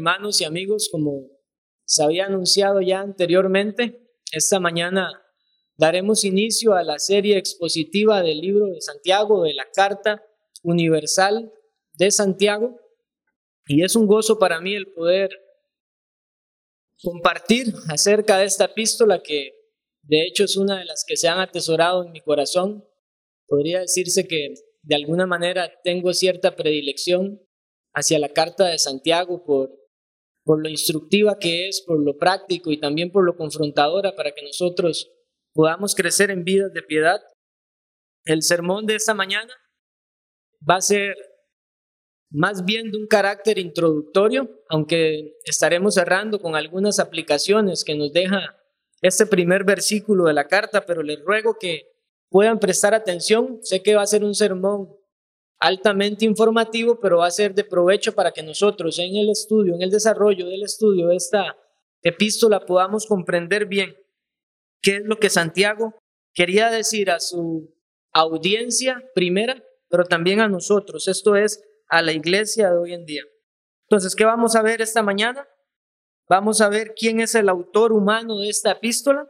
Hermanos y amigos, como se había anunciado ya anteriormente, esta mañana daremos inicio a la serie expositiva del libro de Santiago, de la Carta Universal de Santiago, y es un gozo para mí el poder compartir acerca de esta epístola que de hecho es una de las que se han atesorado en mi corazón. Podría decirse que de alguna manera tengo cierta predilección hacia la carta de Santiago por, por lo instructiva que es, por lo práctico y también por lo confrontadora para que nosotros podamos crecer en vidas de piedad. El sermón de esta mañana va a ser más bien de un carácter introductorio, aunque estaremos cerrando con algunas aplicaciones que nos deja este primer versículo de la carta, pero les ruego que puedan prestar atención. Sé que va a ser un sermón altamente informativo, pero va a ser de provecho para que nosotros en el estudio, en el desarrollo del estudio de esta epístola podamos comprender bien qué es lo que Santiago quería decir a su audiencia primera, pero también a nosotros, esto es a la iglesia de hoy en día. Entonces, ¿qué vamos a ver esta mañana? Vamos a ver quién es el autor humano de esta epístola.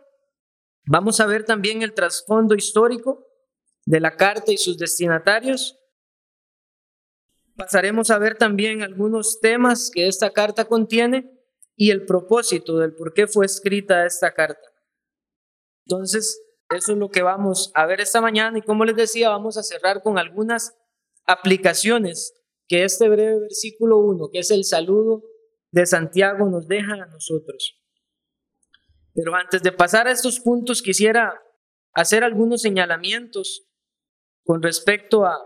Vamos a ver también el trasfondo histórico de la carta y sus destinatarios. Pasaremos a ver también algunos temas que esta carta contiene y el propósito del por qué fue escrita esta carta. Entonces, eso es lo que vamos a ver esta mañana y como les decía, vamos a cerrar con algunas aplicaciones que este breve versículo 1, que es el saludo de Santiago, nos deja a nosotros. Pero antes de pasar a estos puntos, quisiera hacer algunos señalamientos con respecto a,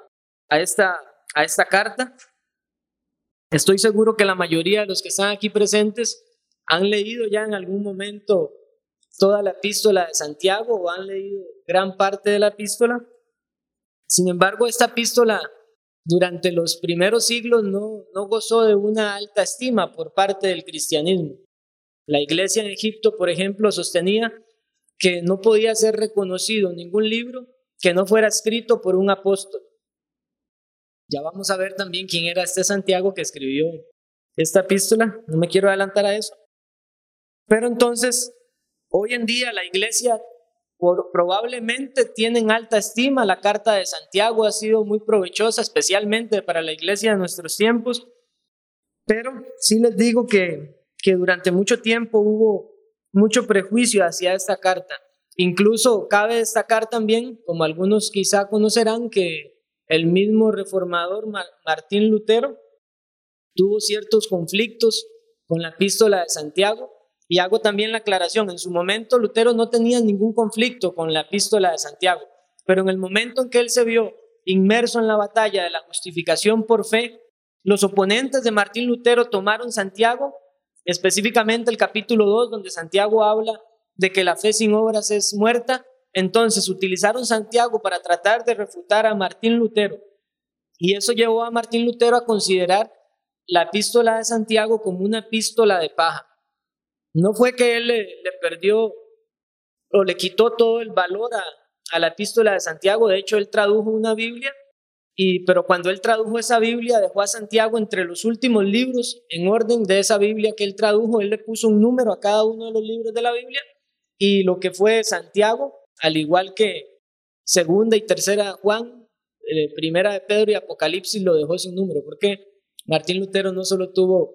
a esta a esta carta. Estoy seguro que la mayoría de los que están aquí presentes han leído ya en algún momento toda la epístola de Santiago o han leído gran parte de la epístola. Sin embargo, esta epístola durante los primeros siglos no, no gozó de una alta estima por parte del cristianismo. La iglesia en Egipto, por ejemplo, sostenía que no podía ser reconocido ningún libro que no fuera escrito por un apóstol. Ya vamos a ver también quién era este Santiago que escribió esta epístola. No me quiero adelantar a eso. Pero entonces, hoy en día la iglesia probablemente tiene en alta estima la carta de Santiago, ha sido muy provechosa, especialmente para la iglesia de nuestros tiempos. Pero sí les digo que, que durante mucho tiempo hubo mucho prejuicio hacia esta carta. Incluso cabe destacar también, como algunos quizá conocerán, que el mismo reformador Martín Lutero tuvo ciertos conflictos con la epístola de Santiago. Y hago también la aclaración, en su momento Lutero no tenía ningún conflicto con la epístola de Santiago, pero en el momento en que él se vio inmerso en la batalla de la justificación por fe, los oponentes de Martín Lutero tomaron Santiago, específicamente el capítulo 2, donde Santiago habla de que la fe sin obras es muerta, entonces utilizaron Santiago para tratar de refutar a Martín Lutero. Y eso llevó a Martín Lutero a considerar la epístola de Santiago como una epístola de paja. No fue que él le, perdió o le quitó todo el valor a, la epístola de Santiago. De hecho, él tradujo una Biblia, y, pero cuando él tradujo esa Biblia, dejó a Santiago entre los últimos libros en orden de esa Biblia que él tradujo. Él le puso un número a cada uno de los libros de la Biblia. Y lo que fue Santiago al igual que segunda y tercera Juan, eh, primera de Pedro y Apocalipsis lo dejó sin número, porque Martín Lutero no solo tuvo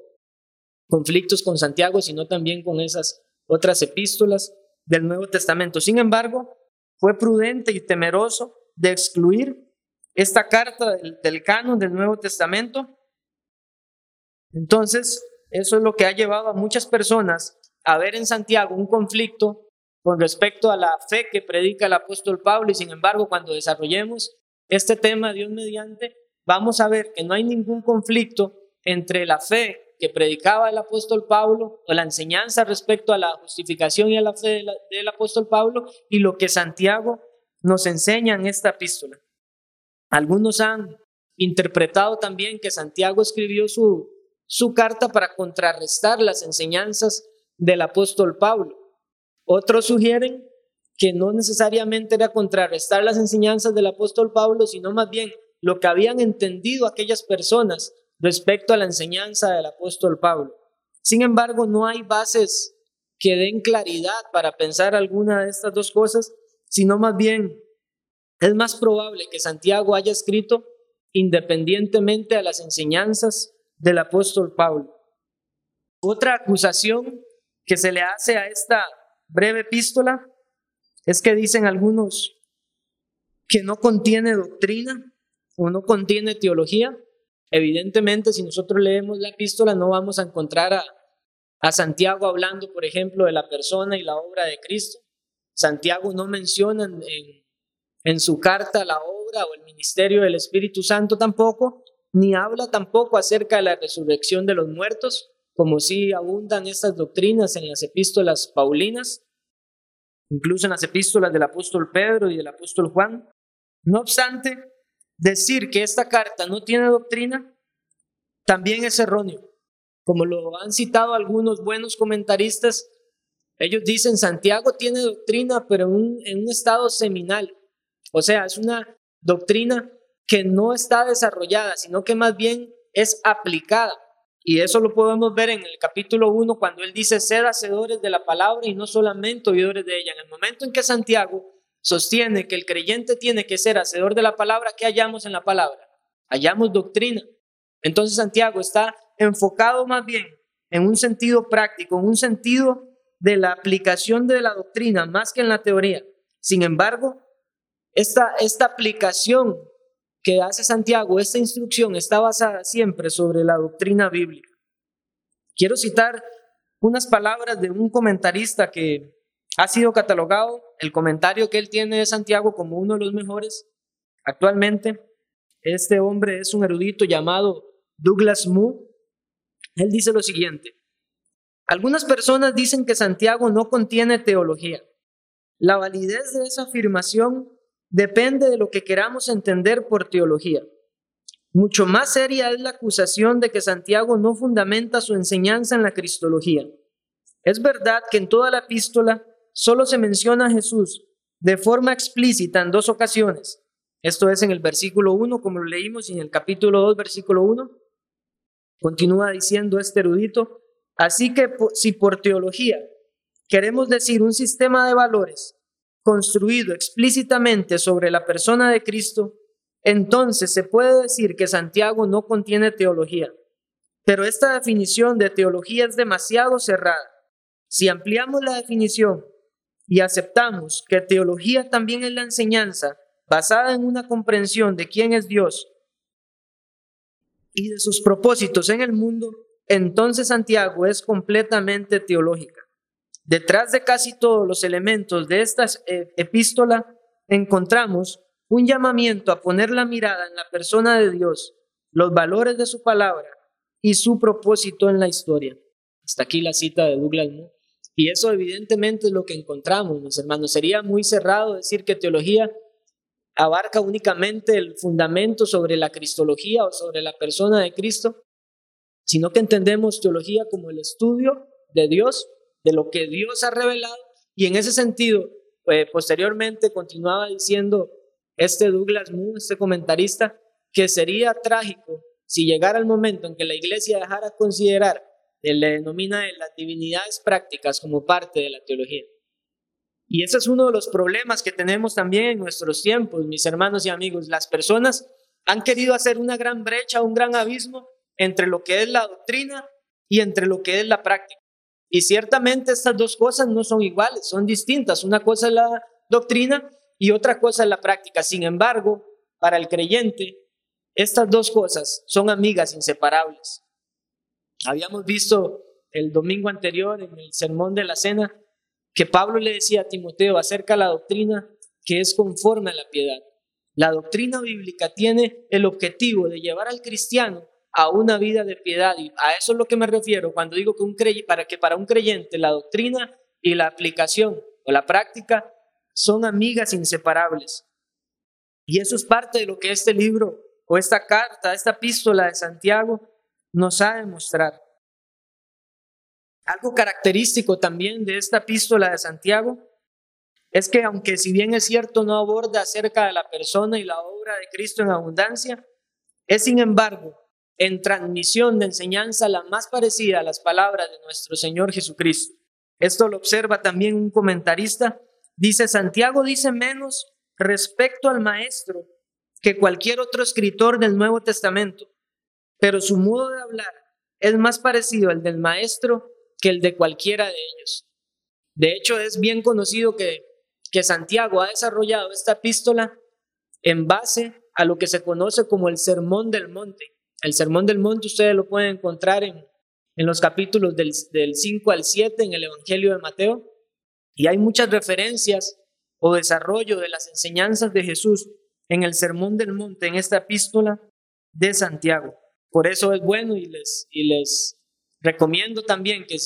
conflictos con Santiago, sino también con esas otras epístolas del Nuevo Testamento. Sin embargo, fue prudente y temeroso de excluir esta carta del, del canon del Nuevo Testamento. Entonces, eso es lo que ha llevado a muchas personas a ver en Santiago un conflicto con respecto a la fe que predica el apóstol Pablo y sin embargo cuando desarrollemos este tema, Dios mediante, vamos a ver que no hay ningún conflicto entre la fe que predicaba el apóstol Pablo o la enseñanza respecto a la justificación y a la fe del apóstol Pablo y lo que Santiago nos enseña en esta epístola. Algunos han interpretado también que Santiago escribió su, su carta para contrarrestar las enseñanzas del apóstol Pablo. Otros sugieren que no necesariamente era contrarrestar las enseñanzas del apóstol Pablo, sino más bien lo que habían entendido aquellas personas respecto a la enseñanza del apóstol Pablo. Sin embargo, no hay bases que den claridad para pensar alguna de estas dos cosas, sino más bien es más probable que Santiago haya escrito independientemente a las enseñanzas del apóstol Pablo. Otra acusación que se le hace a esta breve epístola es que dicen algunos que no contiene doctrina o no contiene teología. Evidentemente, si nosotros leemos la epístola, no vamos a encontrar a, a Santiago hablando, por ejemplo, de la persona y la obra de Cristo. Santiago no menciona en, en su carta la obra o el ministerio del Espíritu Santo tampoco, ni habla tampoco acerca de la resurrección de los muertos, como si abundan estas doctrinas en las epístolas paulinas, incluso en las epístolas del apóstol Pedro y del apóstol Juan. No obstante, decir que esta carta no tiene doctrina también es erróneo. Como lo han citado algunos buenos comentaristas, ellos dicen Santiago tiene doctrina, pero en un, en un estado seminal. O sea, es una doctrina que no está desarrollada, sino que más bien es aplicada. Y eso lo podemos ver en el capítulo 1 cuando él dice, sed hacedores de la palabra y no solamente oidores de ella. En el momento en que Santiago sostiene que el creyente tiene que ser hacedor de la palabra, ¿qué hallamos en la palabra? Hallamos doctrina. Entonces Santiago está enfocado más bien en un sentido práctico, en un sentido de la aplicación de la doctrina más que en la teoría. Sin embargo, esta, esta aplicación que hace Santiago, esta instrucción está basada siempre sobre la doctrina bíblica. Quiero citar unas palabras de un comentarista que ha sido catalogado, el comentario que él tiene de Santiago como uno de los mejores. Actualmente, este hombre es un erudito llamado Douglas Moo. Él dice lo siguiente, algunas personas dicen que Santiago no contiene teología. La validez de esa afirmación depende de lo que queramos entender por teología. Mucho más seria es la acusación de que Santiago no fundamenta su enseñanza en la cristología. Es verdad que en toda la epístola solo se menciona a Jesús de forma explícita en dos ocasiones. Esto es en el versículo 1, como lo leímos, y en el capítulo 2, versículo 1. Continúa diciendo este erudito, así que si por teología queremos decir un sistema de valores construido explícitamente sobre la persona de Cristo, entonces se puede decir que Santiago no contiene teología. Pero esta definición de teología es demasiado cerrada. Si ampliamos la definición y aceptamos que teología también es la enseñanza basada en una comprensión de quién es Dios y de sus propósitos en el mundo, entonces Santiago es completamente teológica. Detrás de casi todos los elementos de esta eh, epístola encontramos un llamamiento a poner la mirada en la persona de Dios, los valores de su palabra y su propósito en la historia. Hasta aquí la cita de Douglas Moore. Y eso evidentemente es lo que encontramos, mis hermanos. Sería muy cerrado decir que teología abarca únicamente el fundamento sobre la cristología o sobre la persona de Cristo, sino que entendemos teología como el estudio de Dios de lo que Dios ha revelado. Y en ese sentido, eh, posteriormente continuaba diciendo este Douglas Moon, este comentarista, que sería trágico si llegara el momento en que la iglesia dejara considerar, le denomina las divinidades prácticas como parte de la teología. Y ese es uno de los problemas que tenemos también en nuestros tiempos, mis hermanos y amigos. Las personas han querido hacer una gran brecha, un gran abismo entre lo que es la doctrina y entre lo que es la práctica. Y ciertamente estas dos cosas no son iguales, son distintas. Una cosa es la doctrina y otra cosa es la práctica. Sin embargo, para el creyente, estas dos cosas son amigas inseparables. Habíamos visto el domingo anterior en el sermón de la cena que Pablo le decía a Timoteo acerca de la doctrina que es conforme a la piedad. La doctrina bíblica tiene el objetivo de llevar al cristiano a una vida de piedad. Y a eso es lo que me refiero cuando digo que, un para que para un creyente la doctrina y la aplicación o la práctica son amigas inseparables. Y eso es parte de lo que este libro o esta carta, esta epístola de Santiago nos ha de mostrar. Algo característico también de esta epístola de Santiago es que aunque si bien es cierto no aborda acerca de la persona y la obra de Cristo en abundancia, es sin embargo en transmisión de enseñanza la más parecida a las palabras de nuestro Señor Jesucristo. Esto lo observa también un comentarista. Dice, Santiago dice menos respecto al maestro que cualquier otro escritor del Nuevo Testamento, pero su modo de hablar es más parecido al del maestro que el de cualquiera de ellos. De hecho, es bien conocido que, que Santiago ha desarrollado esta epístola en base a lo que se conoce como el Sermón del Monte. El Sermón del Monte ustedes lo pueden encontrar en, en los capítulos del, del 5 al 7 en el Evangelio de Mateo. Y hay muchas referencias o desarrollo de las enseñanzas de Jesús en el Sermón del Monte, en esta epístola de Santiago. Por eso es bueno y les, y les recomiendo también que,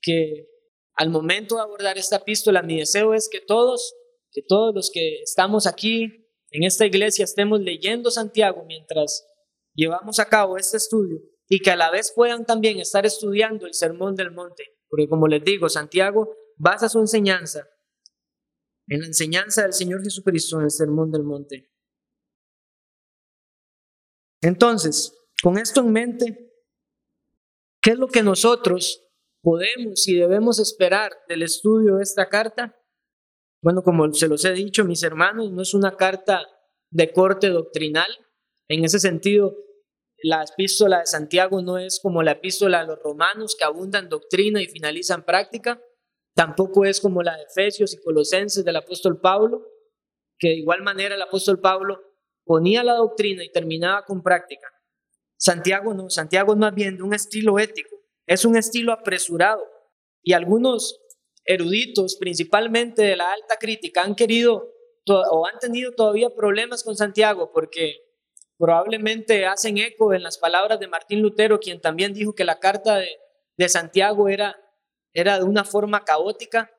que al momento de abordar esta epístola, mi deseo es que todos, que todos los que estamos aquí en esta iglesia estemos leyendo Santiago mientras llevamos a cabo este estudio y que a la vez puedan también estar estudiando el Sermón del Monte, porque como les digo, Santiago basa su enseñanza en la enseñanza del Señor Jesucristo en el Sermón del Monte. Entonces, con esto en mente, ¿qué es lo que nosotros podemos y debemos esperar del estudio de esta carta? Bueno, como se los he dicho, mis hermanos, no es una carta de corte doctrinal. En ese sentido, la epístola de Santiago no es como la epístola de los romanos que abundan doctrina y finalizan práctica. Tampoco es como la de Efesios y Colosenses del apóstol Pablo, que de igual manera el apóstol Pablo ponía la doctrina y terminaba con práctica. Santiago no, Santiago es más bien de un estilo ético, es un estilo apresurado. Y algunos eruditos, principalmente de la alta crítica, han querido o han tenido todavía problemas con Santiago porque probablemente hacen eco en las palabras de Martín Lutero, quien también dijo que la carta de, Santiago era, era de una forma caótica.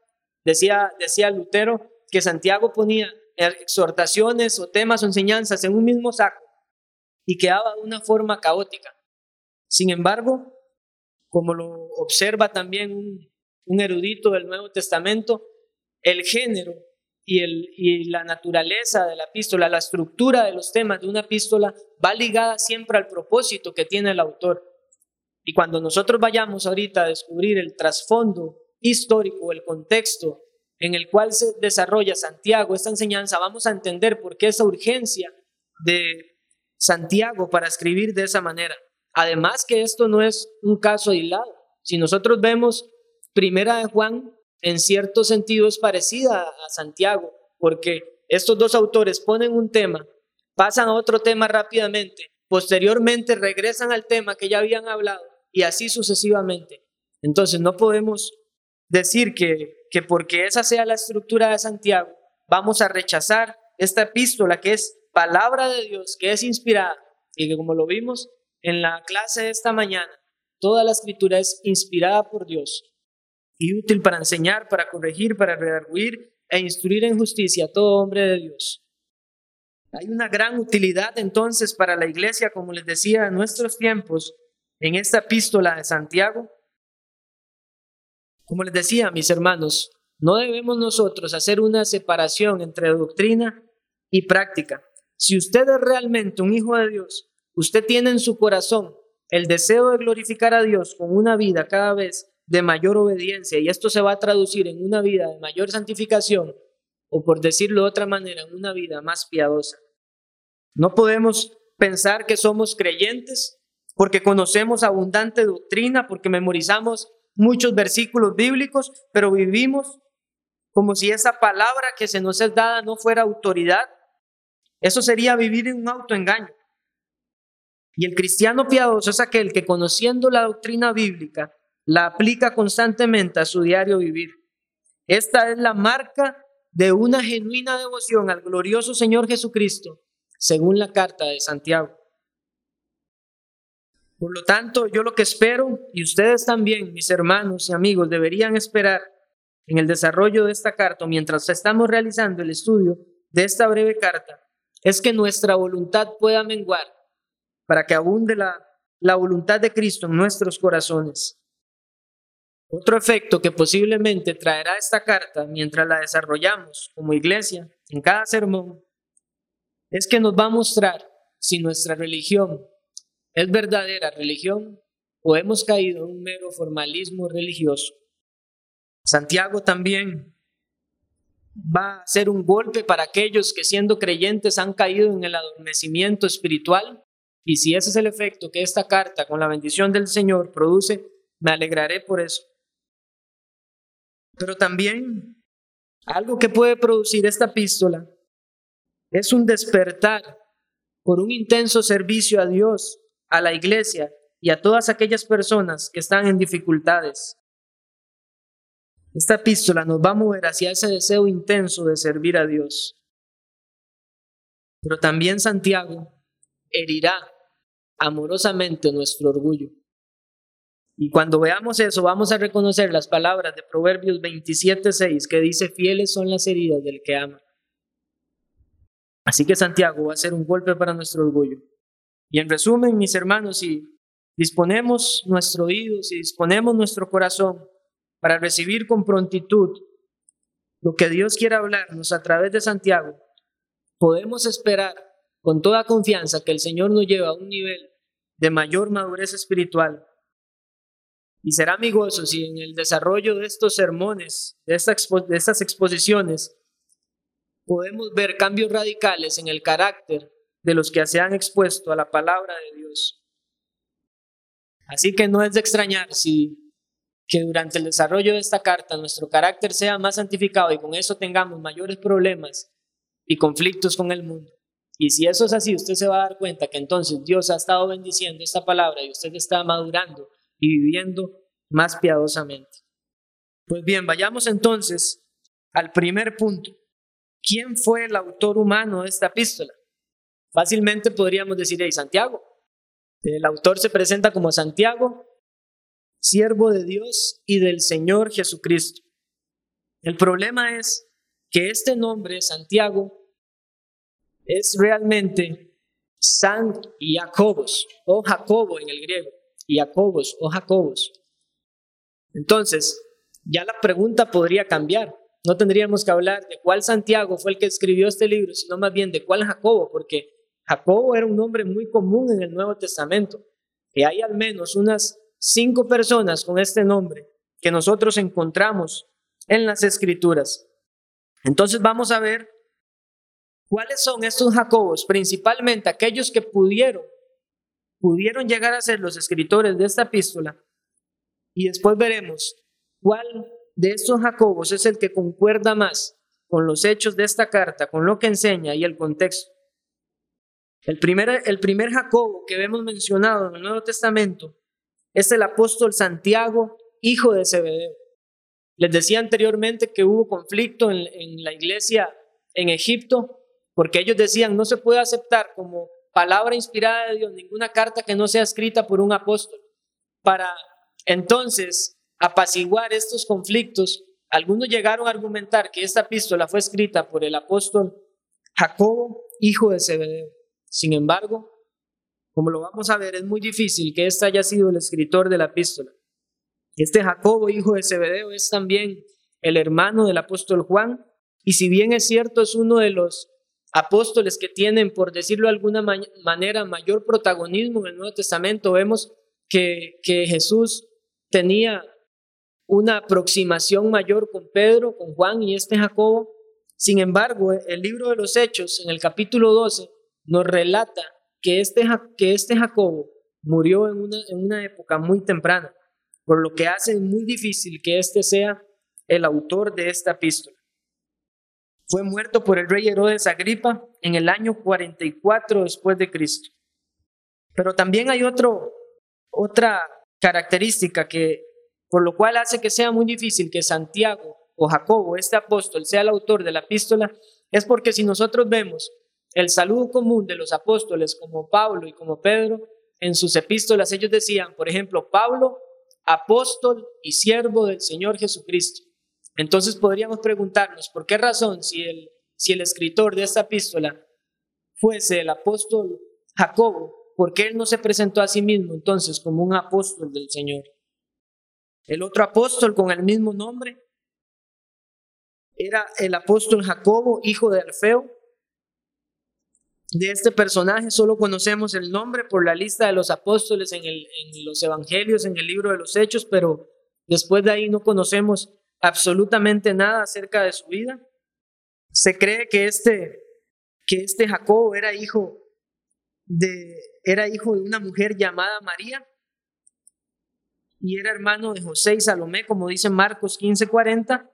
Decía, decía Lutero que Santiago ponía exhortaciones o temas o enseñanzas en un mismo saco y quedaba de una forma caótica. Sin embargo, como lo observa también un, erudito del Nuevo Testamento, el género y, el, y, la naturaleza de la epístola, la estructura de los temas de una epístola va ligada siempre al propósito que tiene el autor. Y cuando nosotros vayamos ahorita a descubrir el trasfondo histórico, el contexto en el cual se desarrolla Santiago, esta enseñanza, vamos a entender por qué esa urgencia de Santiago para escribir de esa manera. Además que esto no es un caso aislado. Si nosotros vemos Primera de Juan, en cierto sentido es parecida a Santiago, porque estos dos autores ponen un tema, pasan a otro tema rápidamente, posteriormente regresan al tema que ya habían hablado y así sucesivamente. Entonces no podemos decir que, que porque esa sea la estructura de Santiago, vamos a rechazar esta epístola que es palabra de Dios, que es inspirada y que como lo vimos en la clase de esta mañana, toda la escritura es inspirada por Dios y útil para enseñar, para corregir, para redarguir e instruir en justicia a todo hombre de Dios. Hay una gran utilidad entonces para la iglesia, como les decía, en nuestros tiempos, en esta epístola de Santiago, como les decía, mis hermanos, no debemos nosotros hacer una separación entre doctrina y práctica. Si usted es realmente un hijo de Dios, usted tiene en su corazón el deseo de glorificar a Dios con una vida cada vez de mayor obediencia y esto se va a traducir en una vida de mayor santificación o por decirlo de otra manera, en una vida más piadosa. No podemos pensar que somos creyentes porque conocemos abundante doctrina, porque memorizamos muchos versículos bíblicos, pero vivimos como si esa palabra que se nos es dada no fuera autoridad. Eso sería vivir en un autoengaño. Y el cristiano piadoso es aquel que conociendo la doctrina bíblica la aplica constantemente a su diario vivir. Esta es la marca de una genuina devoción al glorioso Señor Jesucristo, según la carta de Santiago. Por lo tanto, yo lo que espero, y ustedes también, mis hermanos y amigos, deberían esperar en el desarrollo de esta carta, mientras estamos realizando el estudio de esta breve carta, es que nuestra voluntad pueda menguar para que abunde la, la voluntad de Cristo en nuestros corazones. Otro efecto que posiblemente traerá esta carta mientras la desarrollamos como iglesia en cada sermón es que nos va a mostrar si nuestra religión es verdadera religión o hemos caído en un mero formalismo religioso. Santiago también va a ser un golpe para aquellos que siendo creyentes han caído en el adormecimiento espiritual. Y si ese es el efecto que esta carta con la bendición del Señor produce, me alegraré por eso. Pero también algo que puede producir esta epístola es un despertar por un intenso servicio a Dios, a la iglesia y a todas aquellas personas que están en dificultades. Esta epístola nos va a mover hacia ese deseo intenso de servir a Dios. Pero también Santiago herirá amorosamente nuestro orgullo. Y cuando veamos eso, vamos a reconocer las palabras de Proverbios 27:6 que dice, fieles son las heridas del que ama. Así que Santiago va a ser un golpe para nuestro orgullo. Y en resumen, mis hermanos, si disponemos nuestro oído, si disponemos nuestro corazón para recibir con prontitud lo que Dios quiere hablarnos a través de Santiago, podemos esperar con toda confianza que el Señor nos lleva a un nivel de mayor madurez espiritual. Y será mi gozo si en el desarrollo de estos sermones, de, de estas exposiciones, podemos ver cambios radicales en el carácter de los que se han expuesto a la palabra de Dios. Así que no es de extrañar si que durante el desarrollo de esta carta nuestro carácter sea más santificado y con eso tengamos mayores problemas y conflictos con el mundo. Y si eso es así, usted se va a dar cuenta que entonces Dios ha estado bendiciendo esta palabra y usted está madurando y viviendo más piadosamente. Pues bien, vayamos entonces al primer punto. ¿Quién fue el autor humano de esta epístola? Fácilmente podríamos decir, hey, Santiago. El autor se presenta como Santiago, siervo de Dios y del Señor Jesucristo. El problema es que este nombre, Santiago, es realmente San Jacobos o Jacobo en el griego, Jacobos o Jacobos. Entonces, ya la pregunta podría cambiar. No tendríamos que hablar de cuál Santiago fue el que escribió este libro, sino más bien de cuál Jacobo, porque Jacobo era un nombre muy común en el Nuevo Testamento. Y hay al menos unas cinco personas con este nombre que nosotros encontramos en las escrituras. Entonces vamos a ver cuáles son estos Jacobos, principalmente aquellos que pudieron, pudieron llegar a ser los escritores de esta epístola. Y después veremos cuál de estos Jacobos es el que concuerda más con los hechos de esta carta, con lo que enseña y el contexto. El primer, el primer Jacobo que vemos mencionado en el Nuevo Testamento es el apóstol Santiago, hijo de Zebedeo. Les decía anteriormente que hubo conflicto en, en la iglesia en Egipto porque ellos decían no se puede aceptar como palabra inspirada de Dios ninguna carta que no sea escrita por un apóstol. Para entonces apaciguar estos conflictos, algunos llegaron a argumentar que esta epístola fue escrita por el apóstol Jacobo, hijo de Zebedeo. Sin embargo, como lo vamos a ver, es muy difícil que éste haya sido el escritor de la epístola. Este Jacobo, hijo de Zebedeo, es también el hermano del apóstol Juan, y si bien es cierto, es uno de los apóstoles que tienen, por decirlo de alguna manera, mayor protagonismo en el Nuevo Testamento, vemos que, Jesús tenía una aproximación mayor con Pedro, con Juan y este Jacobo. Sin embargo, el libro de los Hechos, en el capítulo 12, nos relata que este, que este Jacobo murió en una, en una época muy temprana, por lo que hace muy difícil que este sea el autor de esta epístola. Fue muerto por el rey Herodes Agripa en el año 44 después de Cristo. Pero también hay otro, otra característica que, por lo cual hace que sea muy difícil que Santiago o Jacobo, este apóstol, sea el autor de la epístola, es porque si nosotros vemos el saludo común de los apóstoles como Pablo y como Pedro, en sus epístolas ellos decían, por ejemplo, Pablo, apóstol y siervo del Señor Jesucristo. Entonces podríamos preguntarnos, ¿por qué razón si el, si el escritor de esta epístola fuese el apóstol Jacobo, por qué él no se presentó a sí mismo entonces como un apóstol del Señor? El otro apóstol con el mismo nombre era el apóstol Jacobo, hijo de Alfeo, de este personaje solo conocemos el nombre por la lista de los apóstoles en, en los evangelios, en el libro de los hechos, pero después de ahí no conocemos absolutamente nada acerca de su vida. Se cree que este, que este Jacobo era hijo de, era hijo de una mujer llamada María y era hermano de José y Salomé, como dice Marcos 15:40.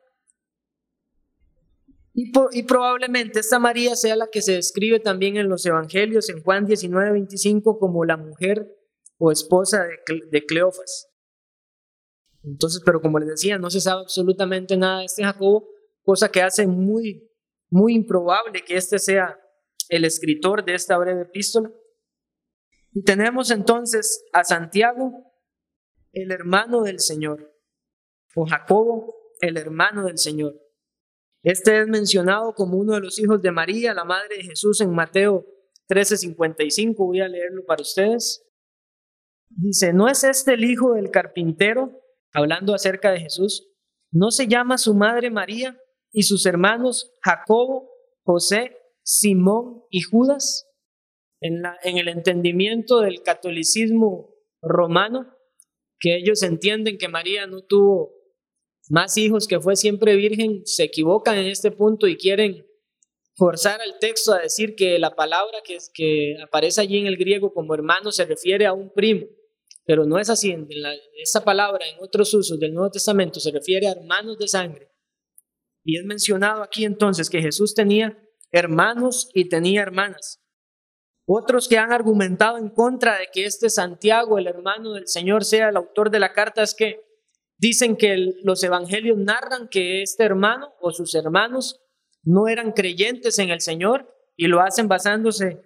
Y, y, probablemente esta María sea la que se describe también en los evangelios, en Juan 19:25, como la mujer o esposa de, de Cleofas. Entonces, pero como les decía, no se sabe absolutamente nada de este Jacobo, cosa que hace muy, muy improbable que este sea el escritor de esta breve epístola. Y tenemos entonces a Santiago, el hermano del Señor, o Jacobo, el hermano del Señor. Este es mencionado como uno de los hijos de María, la madre de Jesús, en Mateo 13:55. Voy a leerlo para ustedes. Dice, ¿no es este el hijo del carpintero? Hablando acerca de Jesús, ¿no se llama su madre María y sus hermanos Jacobo, José, Simón y Judas? En, la, en el entendimiento del catolicismo romano, que ellos entienden que María no tuvo más hijos, que fue siempre virgen, se equivocan en este punto y quieren forzar al texto a decir que la palabra que, que aparece allí en el griego como hermano se refiere a un primo pero no es así. esa palabra en otros usos del Nuevo Testamento se refiere a hermanos de sangre. Y es mencionado aquí entonces que Jesús tenía hermanos y tenía hermanas. Otros que han argumentado en contra de que este Santiago, el hermano del Señor, sea el autor de la carta, es que dicen que los evangelios narran que este hermano o sus hermanos no eran creyentes en el Señor y lo hacen basándose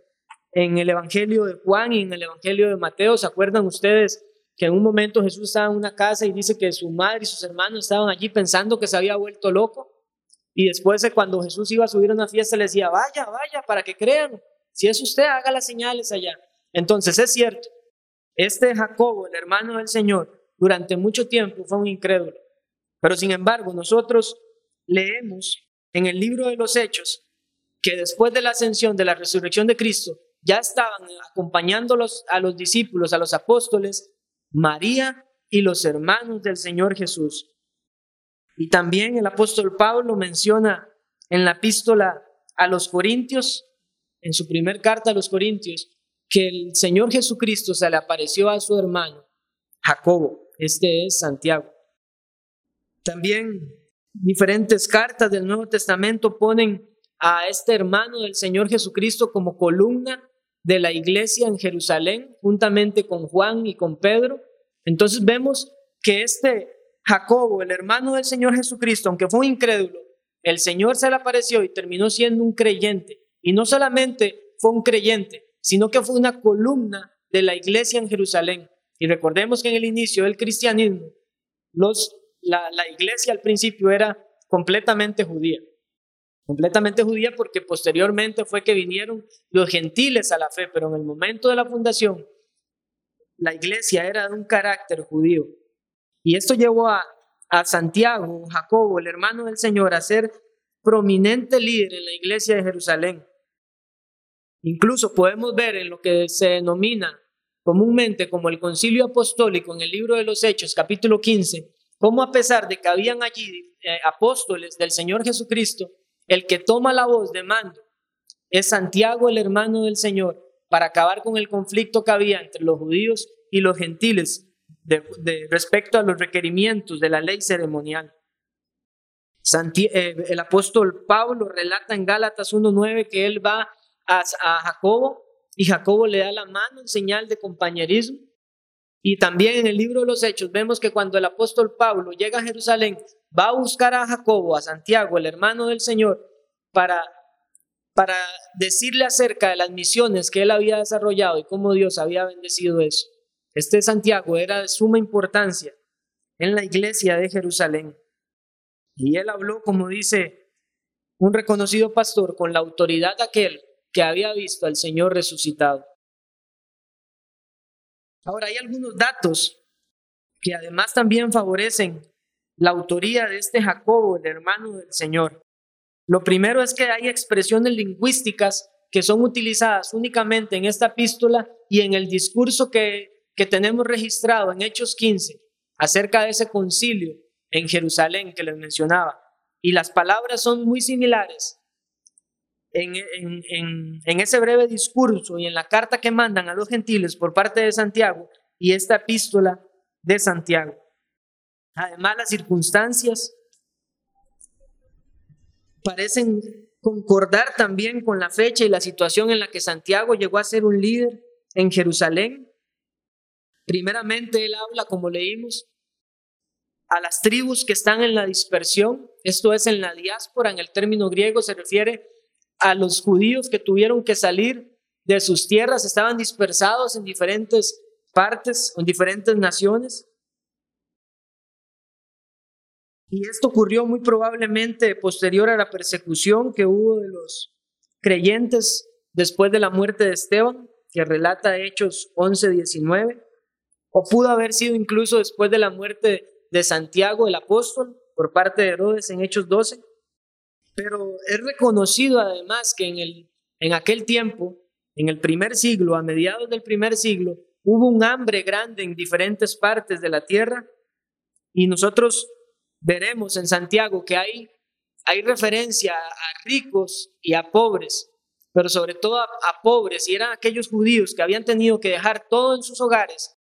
en el Evangelio de Juan y en el Evangelio de Mateo. ¿Se acuerdan ustedes que en un momento Jesús estaba en una casa y dice que su madre y sus hermanos estaban allí pensando que se había vuelto loco? Y después de cuando Jesús iba a subir a una fiesta le decía, vaya, vaya, para que crean. Si es usted, haga las señales allá. Entonces es cierto, este Jacobo, el hermano del Señor, durante mucho tiempo fue un incrédulo. Pero sin embargo, nosotros leemos en el libro de los Hechos que después de la ascensión, de la resurrección de Cristo, ya estaban acompañándolos a los discípulos, a los apóstoles, María y los hermanos del Señor Jesús. Y también el apóstol Pablo menciona en la epístola a los Corintios, en su primer carta a los Corintios, que el Señor Jesucristo se le apareció a su hermano Jacobo, este es Santiago. También diferentes cartas del Nuevo Testamento ponen a este hermano del Señor Jesucristo como columna de la iglesia en Jerusalén, juntamente con Juan y con Pedro. Entonces vemos que este Jacobo, el hermano del Señor Jesucristo, aunque fue un incrédulo, el Señor se le apareció y terminó siendo un creyente. Y no solamente fue un creyente, sino que fue una columna de la iglesia en Jerusalén. Y recordemos que en el inicio del cristianismo, los, la, la iglesia al principio era completamente judía completamente judía porque posteriormente fue que vinieron los gentiles a la fe, pero en el momento de la fundación la iglesia era de un carácter judío. Y esto llevó a, a Santiago, Jacobo, el hermano del Señor, a ser prominente líder en la iglesia de Jerusalén. Incluso podemos ver en lo que se denomina comúnmente como el concilio apostólico en el libro de los Hechos, capítulo 15, cómo a pesar de que habían allí eh, apóstoles del Señor Jesucristo, el que toma la voz de mando es Santiago, el hermano del Señor, para acabar con el conflicto que había entre los judíos y los gentiles de, respecto a los requerimientos de la ley ceremonial. Eh, el apóstol Pablo relata en Gálatas 1.9 que él va a, a Jacobo y Jacobo le da la mano en señal de compañerismo. Y también en el libro de los Hechos vemos que cuando el apóstol Pablo llega a Jerusalén, va a buscar a Jacobo, a Santiago, el hermano del Señor, para, para decirle acerca de las misiones que él había desarrollado y cómo Dios había bendecido eso. Este Santiago era de suma importancia en la iglesia de Jerusalén. Y él habló, como dice un reconocido pastor, con la autoridad de aquel que había visto al Señor resucitado. Ahora, hay algunos datos que además también favorecen la autoría de este Jacobo, el hermano del Señor. Lo primero es que hay expresiones lingüísticas que son utilizadas únicamente en esta epístola y en el discurso que, que tenemos registrado en Hechos 15 acerca de ese concilio en Jerusalén que les mencionaba. Y las palabras son muy similares en, ese breve discurso y en la carta que mandan a los gentiles por parte de Santiago y esta epístola de Santiago. Además, las circunstancias parecen concordar también con la fecha y la situación en la que Santiago llegó a ser un líder en Jerusalén. Primeramente, él habla, como leímos, a las tribus que están en la dispersión, esto es en la diáspora, en el término griego se refiere a los judíos que tuvieron que salir de sus tierras, estaban dispersados en diferentes partes, en diferentes naciones. Y esto ocurrió muy probablemente posterior a la persecución que hubo de los creyentes después de la muerte de Esteban, que relata Hechos 11:19, o pudo haber sido incluso después de la muerte de Santiago el apóstol por parte de Herodes en Hechos 12. Pero es reconocido además que en, el, en aquel tiempo, en el primer siglo, a mediados del primer siglo, hubo un hambre grande en diferentes partes de la tierra. Y nosotros veremos en Santiago que hay, hay referencia a ricos y a pobres, pero sobre todo a, pobres, y eran aquellos judíos que habían tenido que dejar todo en sus hogares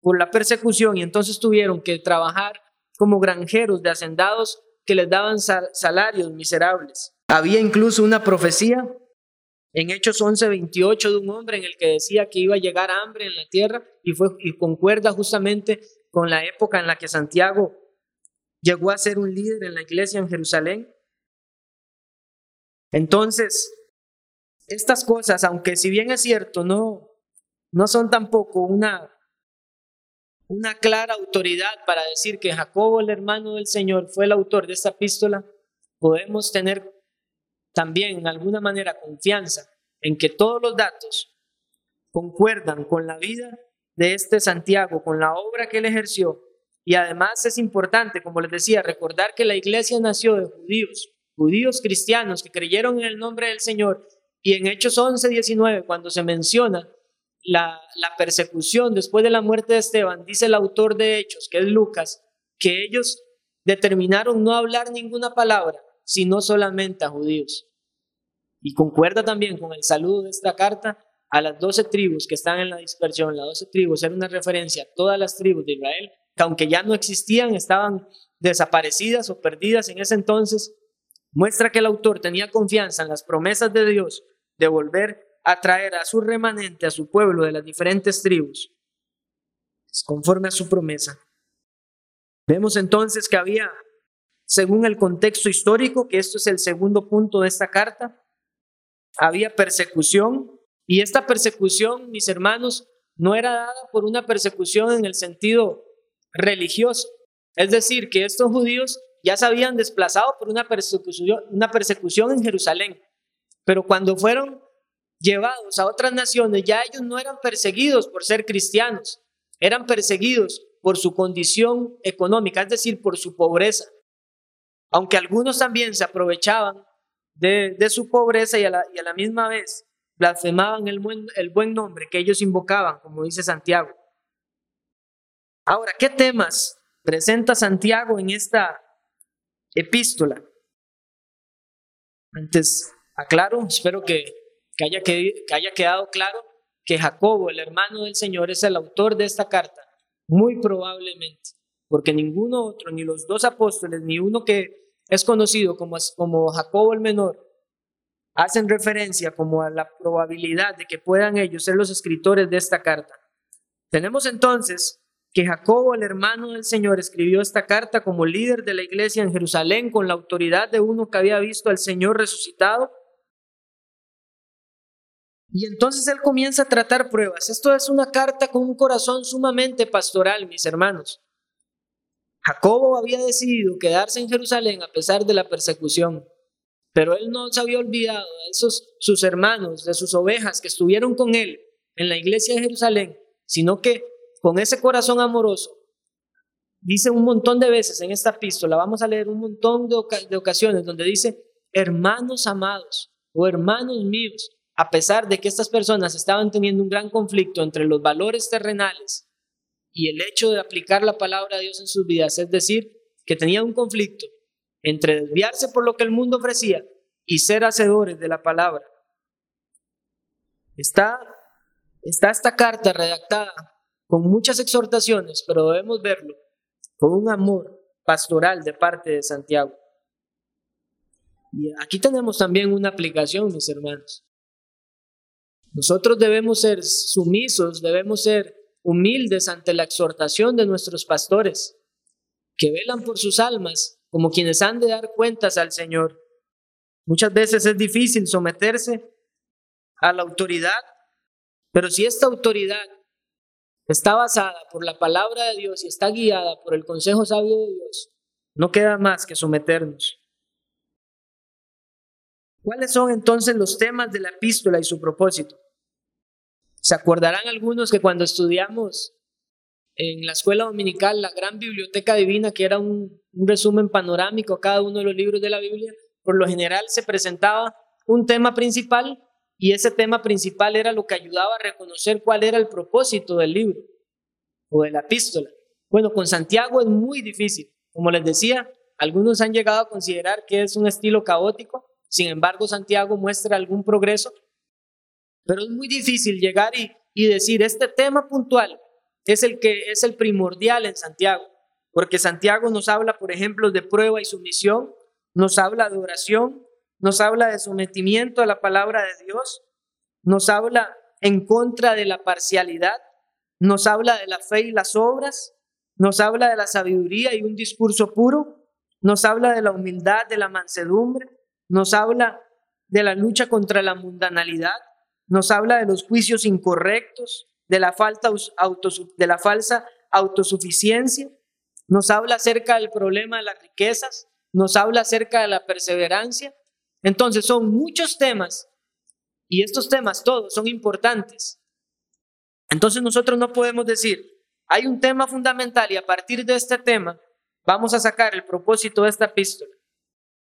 por la persecución y entonces tuvieron que trabajar como granjeros de hacendados que les daban salarios miserables. Había incluso una profecía en Hechos 11:28 de un hombre en el que decía que iba a llegar hambre en la tierra y, fue, y concuerda justamente con la época en la que Santiago llegó a ser un líder en la iglesia en Jerusalén. Entonces, estas cosas, aunque si bien es cierto, no, no son tampoco una, una clara autoridad para decir que Jacobo, el hermano del Señor, fue el autor de esta epístola, podemos tener también en alguna manera confianza en que todos los datos concuerdan con la vida de este Santiago, con la obra que él ejerció y además es importante, como les decía, recordar que la iglesia nació de judíos, judíos cristianos que creyeron en el nombre del Señor. Y en Hechos 11, 19, cuando se menciona la, persecución después de la muerte de Esteban, dice el autor de Hechos, que es Lucas, que ellos determinaron no hablar ninguna palabra, sino solamente a judíos. Y concuerda también con el saludo de esta carta a las doce tribus que están en la dispersión. Las doce tribus era una referencia a todas las tribus de Israel que aunque ya no existían, estaban desaparecidas o perdidas en ese entonces, muestra que el autor tenía confianza en las promesas de Dios de volver a traer a su remanente, a su pueblo de las diferentes tribus, conforme a su promesa. Vemos entonces que había, según el contexto histórico, que esto es el segundo punto de esta carta, había persecución y esta persecución, mis hermanos, no era dada por una persecución en el sentido religioso. Es decir, que estos judíos ya se habían desplazado por una persecución, una persecución en Jerusalén, pero cuando fueron llevados a otras naciones, ya ellos no eran perseguidos por ser cristianos, eran perseguidos por su condición económica, es decir, por su pobreza. Aunque algunos también se aprovechaban de, su pobreza y a, la, misma vez blasfemaban el buen nombre que ellos invocaban, como dice Santiago. Ahora, ¿qué temas presenta Santiago en esta epístola? Antes, aclaro, espero que, haya, que haya quedado claro que Jacobo, el hermano del Señor, es el autor de esta carta, muy probablemente, porque ninguno otro, ni los dos apóstoles, ni uno que es conocido como, como Jacobo el menor, hacen referencia como a la probabilidad de que puedan ellos ser los escritores de esta carta. Tenemos entonces que Jacobo, el hermano del Señor, escribió esta carta como líder de la iglesia en Jerusalén con la autoridad de uno que había visto al Señor resucitado. Y entonces él comienza a tratar pruebas. Esto es una carta con un corazón sumamente pastoral, mis hermanos. Jacobo había decidido quedarse en Jerusalén a pesar de la persecución, pero él no se había olvidado de esos sus hermanos, de sus ovejas que estuvieron con él en la iglesia de Jerusalén, sino que con ese corazón amoroso, dice un montón de veces en esta epístola, vamos a leer un montón de, ocasiones donde dice, hermanos amados o hermanos míos, a pesar de que estas personas estaban teniendo un gran conflicto entre los valores terrenales y el hecho de aplicar la palabra de Dios en sus vidas, es decir, que tenían un conflicto entre desviarse por lo que el mundo ofrecía y ser hacedores de la palabra. Está, está esta carta redactada con muchas exhortaciones, pero debemos verlo con un amor pastoral de parte de Santiago. Y aquí tenemos también una aplicación, mis hermanos. Nosotros debemos ser sumisos, debemos ser humildes ante la exhortación de nuestros pastores, que velan por sus almas como quienes han de dar cuentas al Señor. Muchas veces es difícil someterse a la autoridad, pero si esta autoridad está basada por la palabra de Dios y está guiada por el consejo sabio de Dios, no queda más que someternos. ¿Cuáles son entonces los temas de la epístola y su propósito? Se acordarán algunos que cuando estudiamos en la escuela dominical la gran biblioteca divina, que era un, resumen panorámico a cada uno de los libros de la Biblia, por lo general se presentaba un tema principal y ese tema principal era lo que ayudaba a reconocer cuál era el propósito del libro o de la epístola. Bueno, con Santiago es muy difícil. Como les decía, algunos han llegado a considerar que es un estilo caótico, sin embargo Santiago muestra algún progreso, pero es muy difícil llegar y, y decir, este tema puntual es el que es el primordial en Santiago, porque Santiago nos habla, por ejemplo, de prueba y sumisión, nos habla de oración, nos habla de sometimiento a la palabra de Dios, nos habla en contra de la parcialidad, nos habla de la fe y las obras, nos habla de la sabiduría y un discurso puro, nos habla de la humildad, de la mansedumbre, nos habla de la lucha contra la mundanalidad, nos habla de los juicios incorrectos, de la, falta de la falsa autosuficiencia, nos habla acerca del problema de las riquezas, nos habla acerca de la perseverancia, entonces son muchos temas y estos temas todos son importantes. Entonces nosotros no podemos decir, hay un tema fundamental y a partir de este tema vamos a sacar el propósito de esta epístola,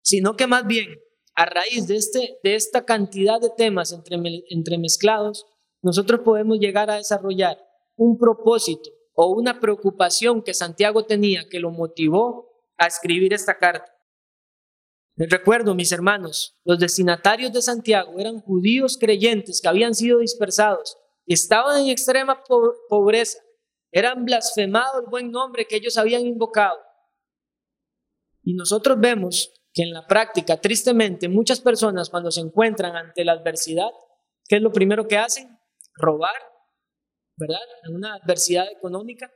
sino que más bien a raíz de, este, de esta cantidad de temas entre, entremezclados, nosotros podemos llegar a desarrollar un propósito o una preocupación que Santiago tenía que lo motivó a escribir esta carta. Les recuerdo, mis hermanos, los destinatarios de Santiago eran judíos creyentes que habían sido dispersados, estaban en extrema pobreza, eran blasfemados el buen nombre que ellos habían invocado. Y nosotros vemos que en la práctica, tristemente, muchas personas cuando se encuentran ante la adversidad, ¿qué es lo primero que hacen? Robar, ¿verdad? En una adversidad económica.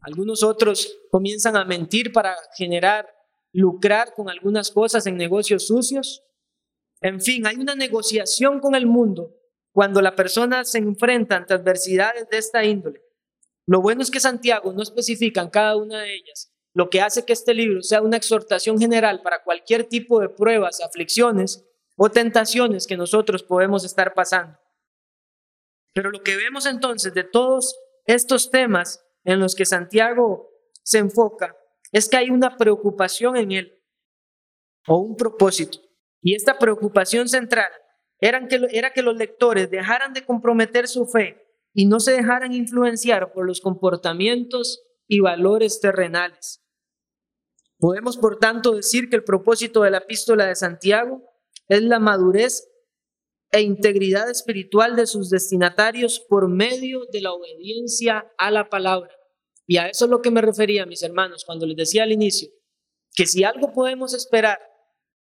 Algunos otros comienzan a mentir para generar lucrar con algunas cosas en negocios sucios. En fin, hay una negociación con el mundo cuando la persona se enfrenta ante adversidades de esta índole. Lo bueno es que Santiago no especifica en cada una de ellas, lo que hace que este libro sea una exhortación general para cualquier tipo de pruebas, aflicciones o tentaciones que nosotros podemos estar pasando. Pero lo que vemos entonces de todos estos temas en los que Santiago se enfoca es que hay una preocupación en él o un propósito. Y esta preocupación central era que, los lectores dejaran de comprometer su fe y no se dejaran influenciar por los comportamientos y valores terrenales. Podemos, por tanto, decir que el propósito de la epístola de Santiago es la madurez e integridad espiritual de sus destinatarios por medio de la obediencia a la palabra. Y a eso es lo que me refería, mis hermanos, cuando les decía al inicio, que si algo podemos esperar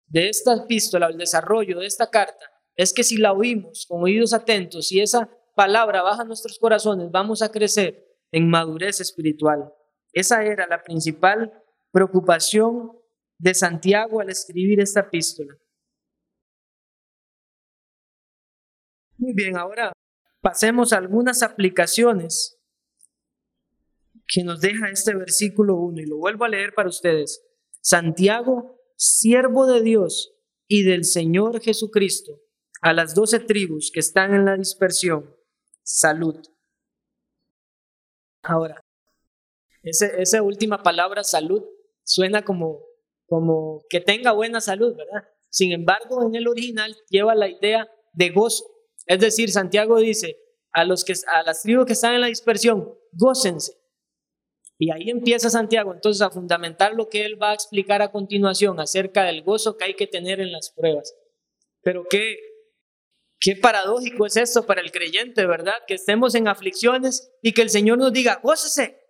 de esta epístola, el desarrollo de esta carta, es que si la oímos con oídos atentos y esa palabra baja a nuestros corazones, vamos a crecer en madurez espiritual. Esa era la principal preocupación de Santiago al escribir esta epístola. Muy bien, ahora pasemos a algunas aplicaciones que nos deja este versículo 1 y lo vuelvo a leer para ustedes. Santiago, siervo de Dios y del Señor Jesucristo, a las doce tribus que están en la dispersión, salud. Ahora, esa última palabra, salud, suena como, como que tenga buena salud, ¿verdad? Sin embargo, en el original lleva la idea de gozo. Es decir, Santiago dice a, los que, a las tribus que están en la dispersión, gócense. Y ahí empieza Santiago entonces a fundamentar lo que él va a explicar a continuación acerca del gozo que hay que tener en las pruebas. Pero qué, qué paradójico es esto para el creyente, ¿verdad? Que estemos en aflicciones y que el Señor nos diga, gócese,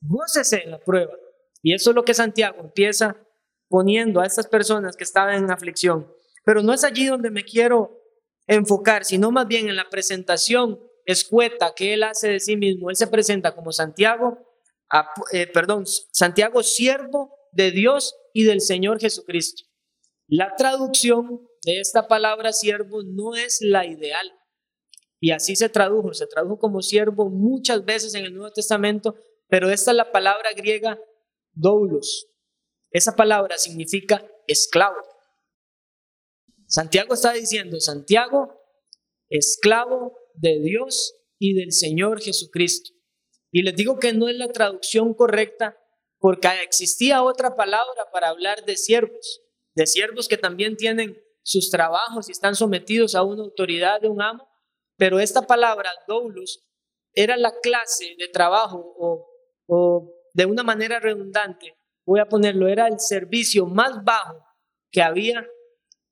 gócese en la prueba. Y eso es lo que Santiago empieza poniendo a estas personas que estaban en aflicción. Pero no es allí donde me quiero enfocar, sino más bien en la presentación escueta que él hace de sí mismo. Él se presenta como Santiago, eh, perdón, Santiago siervo de Dios y del Señor Jesucristo. La traducción de esta palabra siervo no es la ideal. Y así se tradujo, se tradujo como siervo muchas veces en el Nuevo Testamento, pero esta es la palabra griega doulos. Esa palabra significa esclavo. Santiago está diciendo, Santiago, esclavo de Dios y del Señor Jesucristo. Y les digo que no es la traducción correcta porque existía otra palabra para hablar de siervos, de siervos que también tienen sus trabajos y están sometidos a una autoridad de un amo, pero esta palabra, doulos, era la clase de trabajo o, o de una manera redundante, voy a ponerlo, era el servicio más bajo que había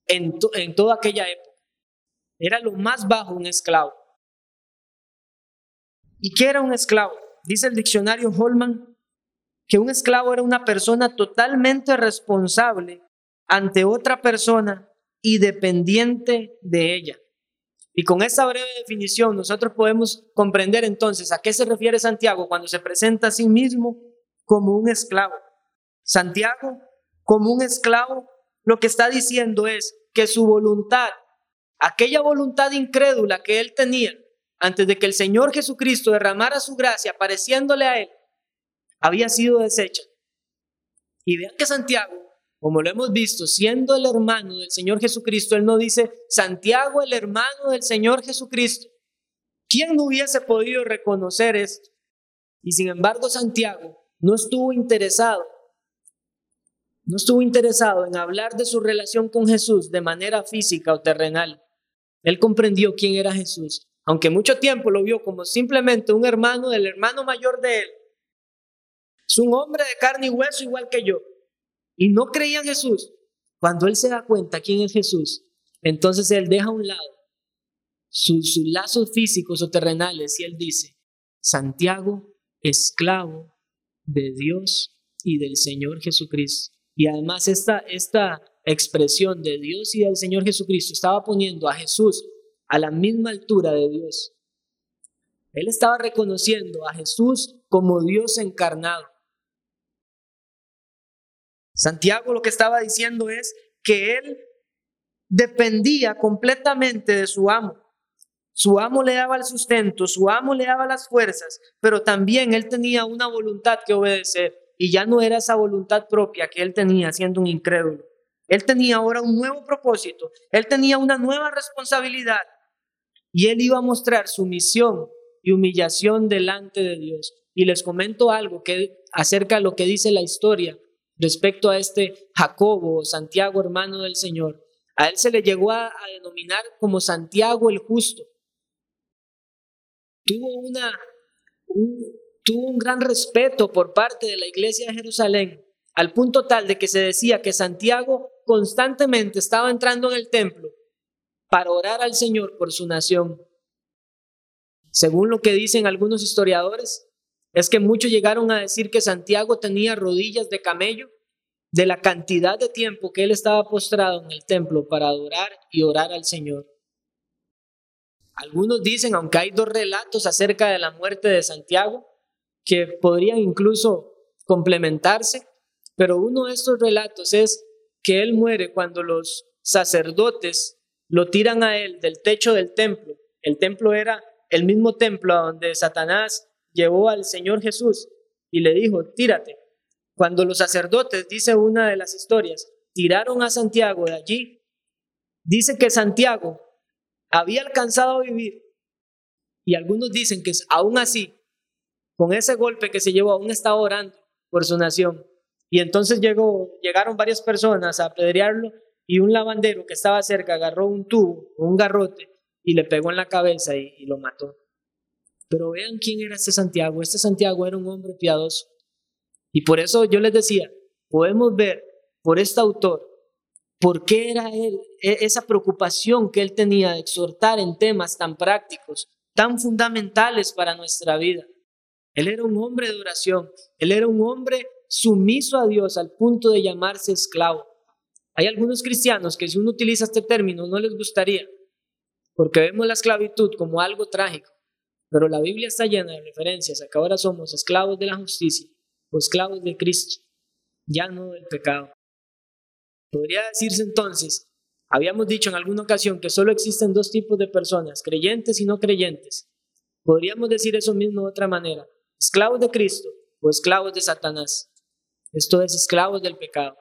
en, en toda aquella época. Era lo más bajo un esclavo. ¿Y qué era un esclavo? Dice el diccionario Holman que un esclavo era una persona totalmente responsable ante otra persona y dependiente de ella. Y con esta breve definición nosotros podemos comprender entonces a qué se refiere Santiago cuando se presenta a sí mismo como un esclavo. Santiago, como un esclavo, lo que está diciendo es que su voluntad, aquella voluntad incrédula que él tenía antes de que el Señor Jesucristo derramara su gracia pareciéndole a él, había sido deshecha. Y vean que Santiago, como lo hemos visto, siendo el hermano del Señor Jesucristo, él no dice Santiago el hermano del Señor Jesucristo. ¿Quién no hubiese podido reconocer esto? Y sin embargo Santiago no estuvo interesado, no estuvo interesado en hablar de su relación con Jesús de manera física o terrenal. Él comprendió quién era Jesús, aunque mucho tiempo lo vio como simplemente un hermano del hermano mayor de él. Es un hombre de carne y hueso igual que yo. Y no creía en Jesús. Cuando él se da cuenta quién es Jesús, entonces él deja a un lado sus, sus lazos físicos o terrenales y él dice, Santiago, esclavo de Dios y del Señor Jesucristo. Y además esta, esta expresión de Dios y del Señor Jesucristo estaba poniendo a Jesús a la misma altura de Dios. Él estaba reconociendo a Jesús como Dios encarnado. Santiago lo que estaba diciendo es que él dependía completamente de su amo. Su amo le daba el sustento, su amo le daba las fuerzas, pero también él tenía una voluntad que obedecer y ya no era esa voluntad propia que él tenía siendo un incrédulo. Él tenía ahora un nuevo propósito, él tenía una nueva responsabilidad y él iba a mostrar su misión y humillación delante de Dios. Y les comento algo que acerca de lo que dice la historia respecto a este Jacobo, Santiago, hermano del Señor. A él se le llegó a denominar como Santiago el justo tuvo, una, un, tuvo un gran respeto por parte de la iglesia de Jerusalén, al punto tal de que se decía que Santiago constantemente estaba entrando en el templo para orar al Señor por su nación. Según lo que dicen algunos historiadores, es que muchos llegaron a decir que Santiago tenía rodillas de camello de la cantidad de tiempo que él estaba postrado en el templo para adorar y orar al Señor. Algunos dicen, aunque hay dos relatos acerca de la muerte de Santiago, que podrían incluso complementarse, pero uno de estos relatos es que él muere cuando los sacerdotes lo tiran a él del techo del templo. El templo era el mismo templo a donde Satanás llevó al Señor Jesús y le dijo, tírate. Cuando los sacerdotes, dice una de las historias, tiraron a Santiago de allí, dice que Santiago había alcanzado a vivir. Y algunos dicen que aún así, con ese golpe que se llevó, aún estaba orando por su nación. Y entonces llegó, llegaron varias personas a apedrearlo y un lavandero que estaba cerca agarró un tubo un garrote y le pegó en la cabeza y, y lo mató. Pero vean quién era este Santiago. Este Santiago era un hombre piadoso. Y por eso yo les decía, podemos ver por este autor por qué era él, e, esa preocupación que él tenía de exhortar en temas tan prácticos, tan fundamentales para nuestra vida. Él era un hombre de oración, él era un hombre sumiso a Dios al punto de llamarse esclavo. Hay algunos cristianos que si uno utiliza este término no les gustaría, porque vemos la esclavitud como algo trágico, pero la Biblia está llena de referencias a que ahora somos esclavos de la justicia o esclavos de Cristo, ya no del pecado. Podría decirse entonces, habíamos dicho en alguna ocasión que solo existen dos tipos de personas, creyentes y no creyentes. Podríamos decir eso mismo de otra manera, esclavos de Cristo o esclavos de Satanás. Esto es esclavos del pecado.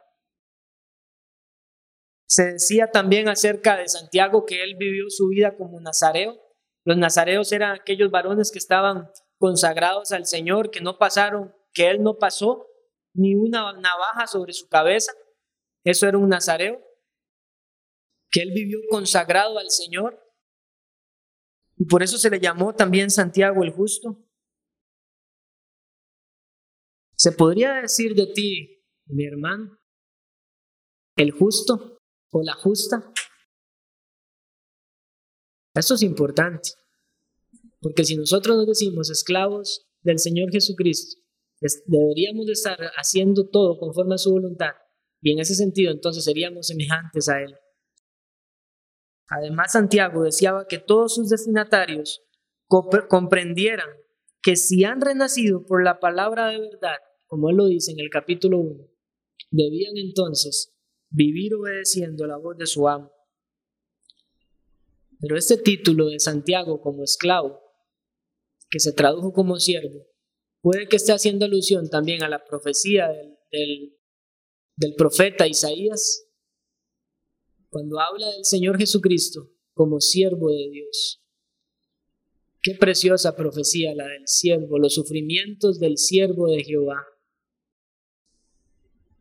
Se decía también acerca de Santiago que él vivió su vida como nazareo. Los nazareos eran aquellos varones que estaban consagrados al Señor, que no pasaron, que él no pasó ni una navaja sobre su cabeza. Eso era un nazareo, que él vivió consagrado al Señor. Y por eso se le llamó también Santiago el justo. ¿Se podría decir de ti, mi hermano, el justo o la justa? Esto es importante, porque si nosotros nos decimos esclavos del Señor Jesucristo, deberíamos de estar haciendo todo conforme a su voluntad, y en ese sentido entonces seríamos semejantes a Él. Además, Santiago deseaba que todos sus destinatarios comprendieran que si han renacido por la palabra de verdad, como él lo dice en el capítulo 1, debían entonces vivir obedeciendo la voz de su amo. Pero este título de Santiago como esclavo, que se tradujo como siervo, puede que esté haciendo alusión también a la profecía del, del, del profeta Isaías, cuando habla del Señor Jesucristo como siervo de Dios. Qué preciosa profecía la del siervo, los sufrimientos del siervo de Jehová.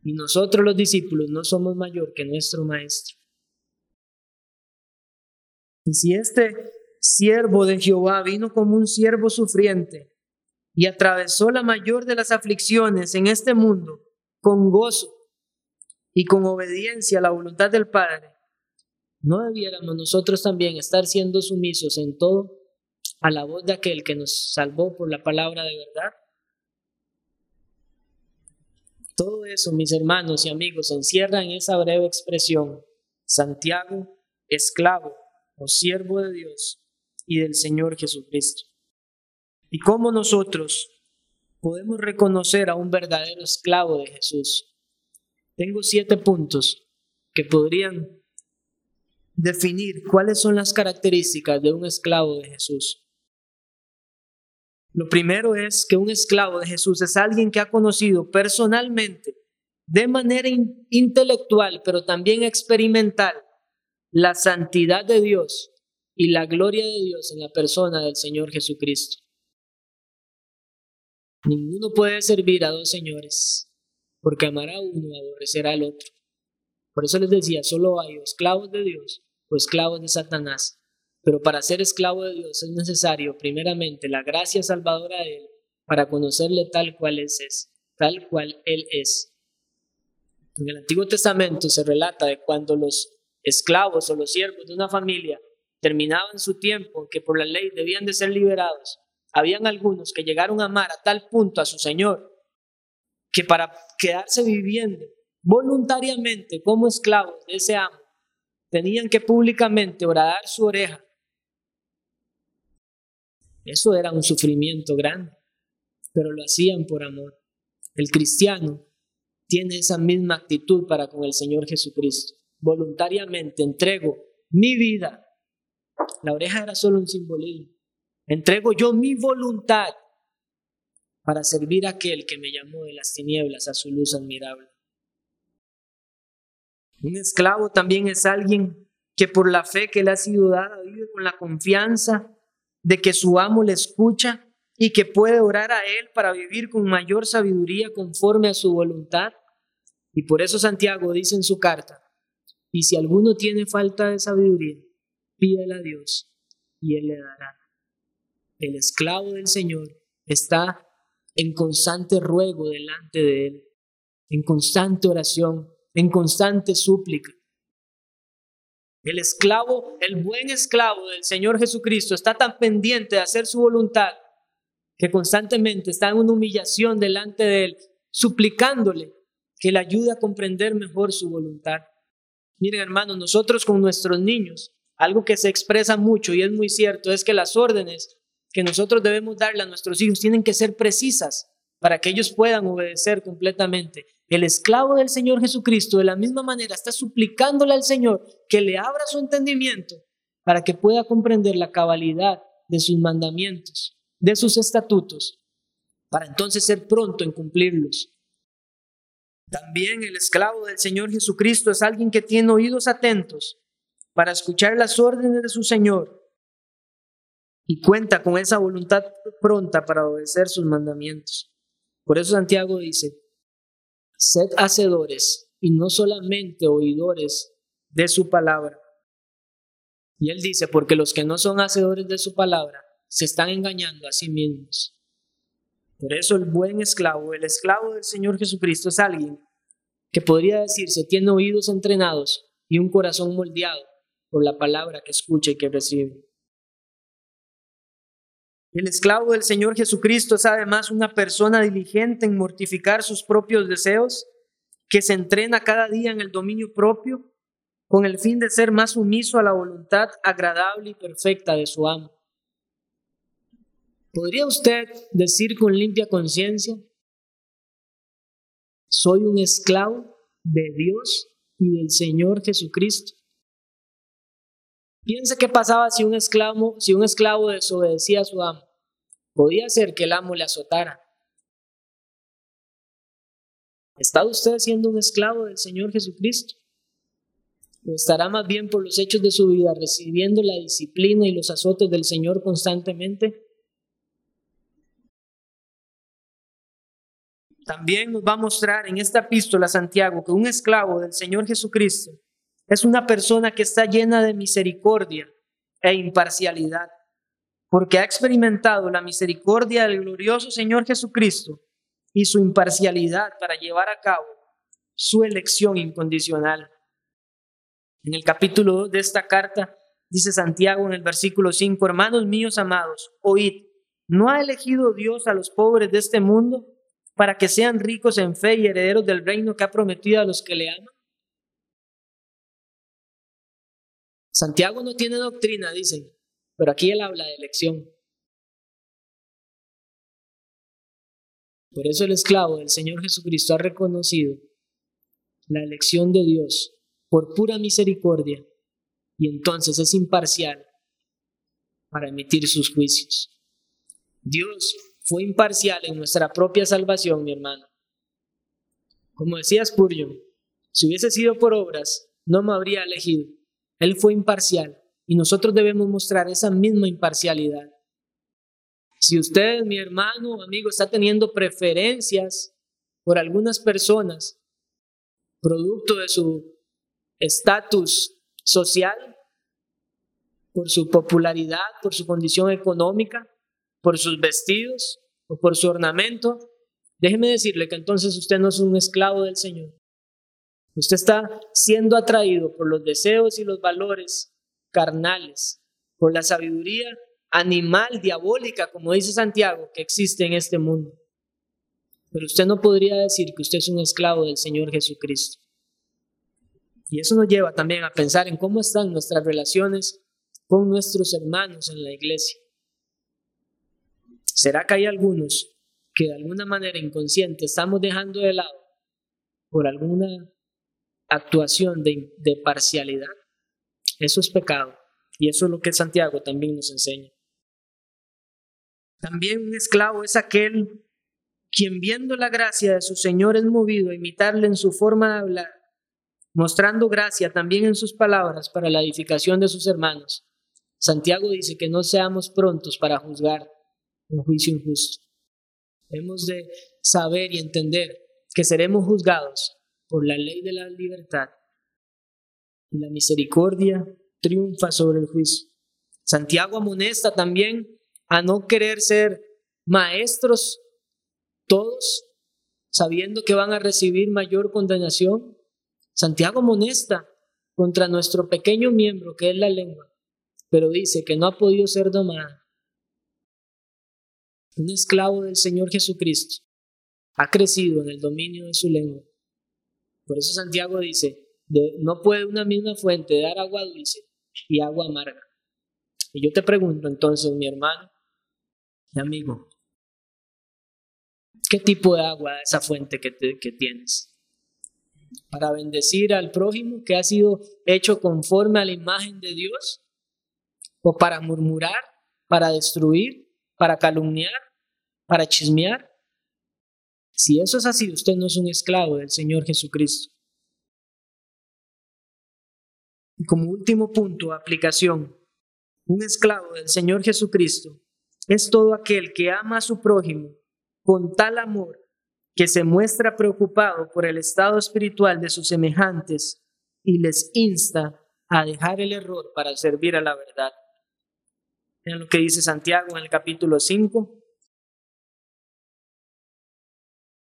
Y nosotros los discípulos no somos mayor que nuestro Maestro. Y si este siervo de Jehová vino como un siervo sufriente y atravesó la mayor de las aflicciones en este mundo con gozo y con obediencia a la voluntad del Padre, ¿no debiéramos nosotros también estar siendo sumisos en todo a la voz de aquel que nos salvó por la palabra de verdad? Todo eso, mis hermanos y amigos, encierra en esa breve expresión, Santiago, esclavo o siervo de Dios y del Señor Jesucristo. ¿Y cómo nosotros podemos reconocer a un verdadero esclavo de Jesús? Tengo siete puntos que podrían definir cuáles son las características de un esclavo de Jesús. Lo primero es que un esclavo de Jesús es alguien que ha conocido personalmente, de manera intelectual, pero también experimental, la santidad de Dios y la gloria de Dios en la persona del Señor Jesucristo. Ninguno puede servir a dos señores, porque amará a uno y aborrecerá al otro. Por eso les decía, solo hay esclavos de Dios o esclavos de Satanás. Pero para ser esclavo de Dios es necesario, primeramente, la gracia salvadora de Él para conocerle tal cual es, tal cual Él es. En el Antiguo Testamento se relata de cuando los esclavos o los siervos de una familia terminaban su tiempo que por la ley debían de ser liberados, habían algunos que llegaron a amar a tal punto a su Señor que para quedarse viviendo voluntariamente como esclavos de ese amo, tenían que públicamente orar su oreja eso era un sufrimiento grande, pero lo hacían por amor. El cristiano tiene esa misma actitud para con el Señor Jesucristo. Voluntariamente entrego mi vida. La oreja era solo un simbolismo. Entrego yo mi voluntad para servir a aquel que me llamó de las tinieblas a su luz admirable. Un esclavo también es alguien que por la fe que le ha sido dada vive con la confianza de que su amo le escucha y que puede orar a él para vivir con mayor sabiduría conforme a su voluntad. Y por eso Santiago dice en su carta, Y si alguno tiene falta de sabiduría, pídela a Dios y Él le dará. El esclavo del Señor está en constante ruego delante de Él, en constante oración, en constante súplica. El esclavo, el buen esclavo del Señor Jesucristo está tan pendiente de hacer su voluntad que constantemente está en una humillación delante de Él, suplicándole que le ayude a comprender mejor su voluntad. Miren hermanos, nosotros con nuestros niños, algo que se expresa mucho y es muy cierto, es que las órdenes que nosotros debemos darle a nuestros hijos tienen que ser precisas para que ellos puedan obedecer completamente. El esclavo del Señor Jesucristo de la misma manera está suplicándole al Señor que le abra su entendimiento para que pueda comprender la cabalidad de sus mandamientos, de sus estatutos, para entonces ser pronto en cumplirlos. También el esclavo del Señor Jesucristo es alguien que tiene oídos atentos para escuchar las órdenes de su Señor y cuenta con esa voluntad pronta para obedecer sus mandamientos. Por eso Santiago dice, sed hacedores y no solamente oidores de su palabra. Y él dice, porque los que no son hacedores de su palabra se están engañando a sí mismos. Por eso el buen esclavo, el esclavo del Señor Jesucristo es alguien que podría decirse tiene oídos entrenados y un corazón moldeado por la palabra que escucha y que recibe. El esclavo del Señor Jesucristo es además una persona diligente en mortificar sus propios deseos, que se entrena cada día en el dominio propio, con el fin de ser más sumiso a la voluntad agradable y perfecta de su amo. ¿Podría usted decir con limpia conciencia, soy un esclavo de Dios y del Señor Jesucristo? Piense qué pasaba si un esclavo, si un esclavo desobedecía a su amo. Podía ser que el amo le azotara. ¿Está usted siendo un esclavo del Señor Jesucristo? ¿O estará más bien por los hechos de su vida recibiendo la disciplina y los azotes del Señor constantemente? También nos va a mostrar en esta epístola Santiago que un esclavo del Señor Jesucristo es una persona que está llena de misericordia e imparcialidad, porque ha experimentado la misericordia del glorioso Señor Jesucristo y su imparcialidad para llevar a cabo su elección incondicional. En el capítulo 2 de esta carta dice Santiago en el versículo 5, hermanos míos amados, oíd, ¿no ha elegido Dios a los pobres de este mundo para que sean ricos en fe y herederos del reino que ha prometido a los que le aman? Santiago no tiene doctrina, dicen, pero aquí él habla de elección. Por eso el esclavo del Señor Jesucristo ha reconocido la elección de Dios por pura misericordia y entonces es imparcial para emitir sus juicios. Dios fue imparcial en nuestra propia salvación, mi hermano. Como decía Spurgeon, si hubiese sido por obras, no me habría elegido. Él fue imparcial y nosotros debemos mostrar esa misma imparcialidad. Si usted, mi hermano o amigo, está teniendo preferencias por algunas personas, producto de su estatus social, por su popularidad, por su condición económica, por sus vestidos o por su ornamento, déjeme decirle que entonces usted no es un esclavo del Señor. Usted está siendo atraído por los deseos y los valores carnales, por la sabiduría animal, diabólica, como dice Santiago, que existe en este mundo. Pero usted no podría decir que usted es un esclavo del Señor Jesucristo. Y eso nos lleva también a pensar en cómo están nuestras relaciones con nuestros hermanos en la iglesia. ¿Será que hay algunos que de alguna manera inconsciente estamos dejando de lado por alguna actuación de, parcialidad, eso es pecado. Y eso es lo que Santiago también nos enseña. También un esclavo es aquel quien viendo la gracia de su Señor es movido a imitarle en su forma de hablar, mostrando gracia también en sus palabras para la edificación de sus hermanos. Santiago dice que no seamos prontos para juzgar un juicio injusto. Hemos de saber y entender que seremos juzgados por la ley de la libertad y la misericordia triunfa sobre el juicio. Santiago amonesta también a no querer ser maestros todos, sabiendo que van a recibir mayor condenación. Santiago amonesta contra nuestro pequeño miembro que es la lengua, pero dice que no ha podido ser domada. Un esclavo del Señor Jesucristo ha crecido en el dominio de su lengua. Por eso Santiago dice, no puede una misma fuente dar agua dulce y agua amarga. Y yo te pregunto entonces, mi hermano, mi amigo, ¿qué tipo de agua es esa fuente que, que tienes? Para bendecir al prójimo que ha sido hecho conforme a la imagen de Dios, o para murmurar, para destruir, para calumniar, para chismear. Si eso es así, usted no es un esclavo del Señor Jesucristo. Y como último punto, aplicación, un esclavo del Señor Jesucristo es todo aquel que ama a su prójimo con tal amor que se muestra preocupado por el estado espiritual de sus semejantes y les insta a dejar el error para servir a la verdad. Vean lo que dice Santiago en el capítulo 5,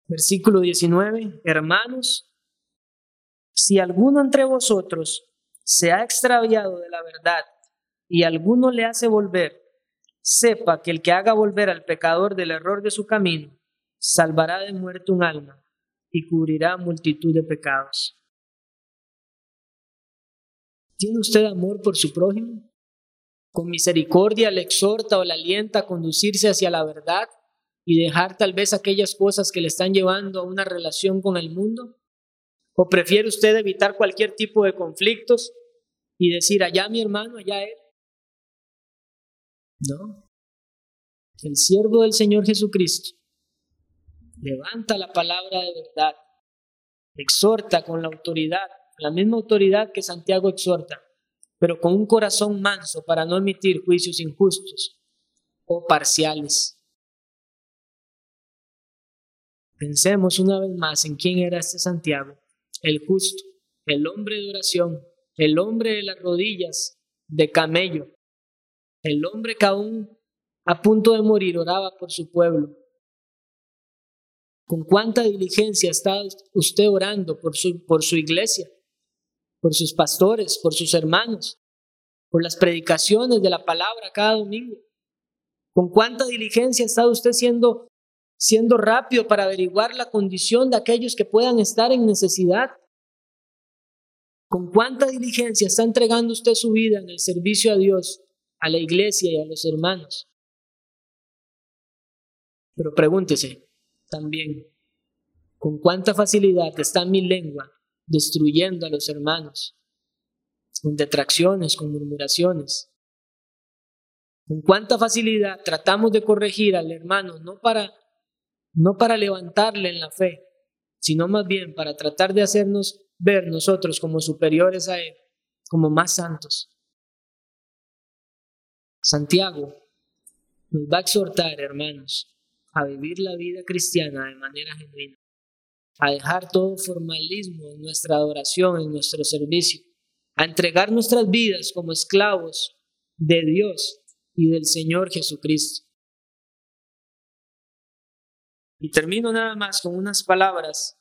versículo 19. Hermanos, si alguno entre vosotros se ha extraviado de la verdad y alguno le hace volver, sepa que el que haga volver al pecador del error de su camino, salvará de muerte un alma y cubrirá multitud de pecados. ¿Tiene usted amor por su prójimo? ¿Con misericordia le exhorta o le alienta a conducirse hacia la verdad y dejar tal vez aquellas cosas que le están llevando a una relación con el mundo? ¿O prefiere usted evitar cualquier tipo de conflictos y decir, allá mi hermano, allá él? No. El siervo del Señor Jesucristo levanta la palabra de verdad, exhorta con la autoridad, la misma autoridad que Santiago exhorta, pero con un corazón manso para no emitir juicios injustos o parciales. Pensemos una vez más en quién era este Santiago, el justo, el hombre de oración, el hombre de las rodillas de camello, el hombre que aún a punto de morir oraba por su pueblo. ¿Con cuánta diligencia está usted orando por su, por su iglesia, por sus pastores, por sus hermanos, por las predicaciones de la palabra cada domingo? ¿Con cuánta diligencia está usted siendo, siendo rápido para averiguar la condición de aquellos que puedan estar en necesidad? ¿Con cuánta diligencia está entregando usted su vida en el servicio a Dios, a la iglesia y a los hermanos? Pero pregúntese también, ¿con cuánta facilidad está mi lengua destruyendo a los hermanos? Con detracciones, con murmuraciones. ¿Con cuánta facilidad tratamos de corregir al hermano no para no para levantarle en la fe, sino más bien para tratar de hacernos ver nosotros como superiores a Él, como más santos. Santiago nos va a exhortar, hermanos, a vivir la vida cristiana de manera genuina, a dejar todo formalismo en nuestra adoración, en nuestro servicio, a entregar nuestras vidas como esclavos de Dios y del Señor Jesucristo. Y termino nada más con unas palabras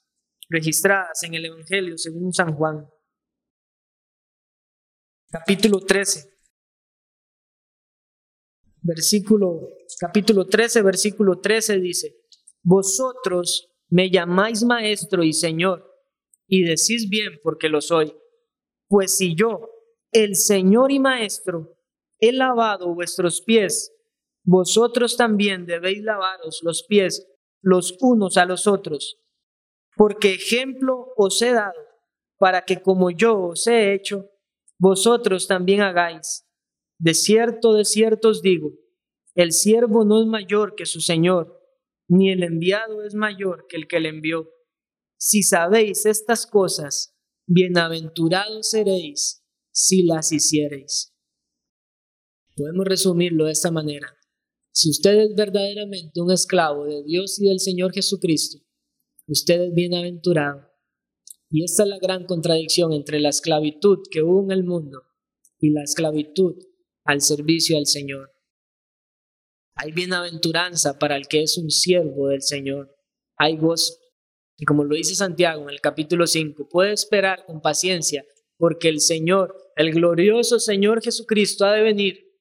registradas en el Evangelio según San Juan. Capítulo 13. Versículo, capítulo 13, versículo 13 dice, Vosotros me llamáis maestro y señor, y decís bien porque lo soy. Pues si yo, el Señor y Maestro, he lavado vuestros pies, vosotros también debéis lavaros los pies los unos a los otros porque ejemplo os he dado, para que como yo os he hecho, vosotros también hagáis. De cierto, de cierto os digo, el siervo no es mayor que su Señor, ni el enviado es mayor que el que le envió. Si sabéis estas cosas, bienaventurados seréis si las hiciereis. Podemos resumirlo de esta manera. Si usted es verdaderamente un esclavo de Dios y del Señor Jesucristo, usted es bienaventurado. Y esta es la gran contradicción entre la esclavitud que hubo en el mundo y la esclavitud al servicio al Señor. Hay bienaventuranza para el que es un siervo del Señor. Hay gozo. Y como lo dice Santiago en el capítulo 5, puede esperar con paciencia porque el Señor, el glorioso Señor Jesucristo ha de venir.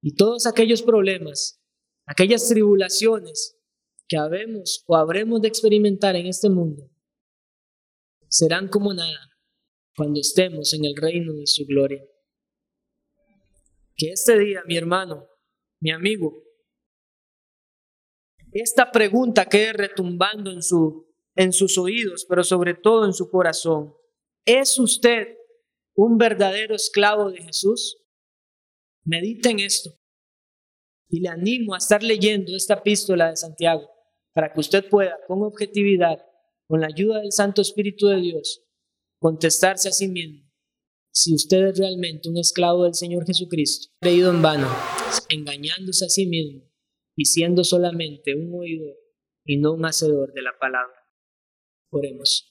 Y todos aquellos problemas, aquellas tribulaciones que habemos o habremos de experimentar en este mundo, serán como nada cuando estemos en el reino de su gloria. Que este día, mi hermano, mi amigo, esta pregunta quede retumbando en, su, en sus oídos, pero sobre todo en su corazón. ¿Es usted un verdadero esclavo de Jesús? Medita en esto. Y le animo a estar leyendo esta epístola de Santiago para que usted pueda, con objetividad, con la ayuda del Santo Espíritu de Dios, contestarse a sí mismo si usted es realmente un esclavo del Señor Jesucristo, creído en vano, engañándose a sí mismo y siendo solamente un oidor y no un hacedor de la palabra. Oremos.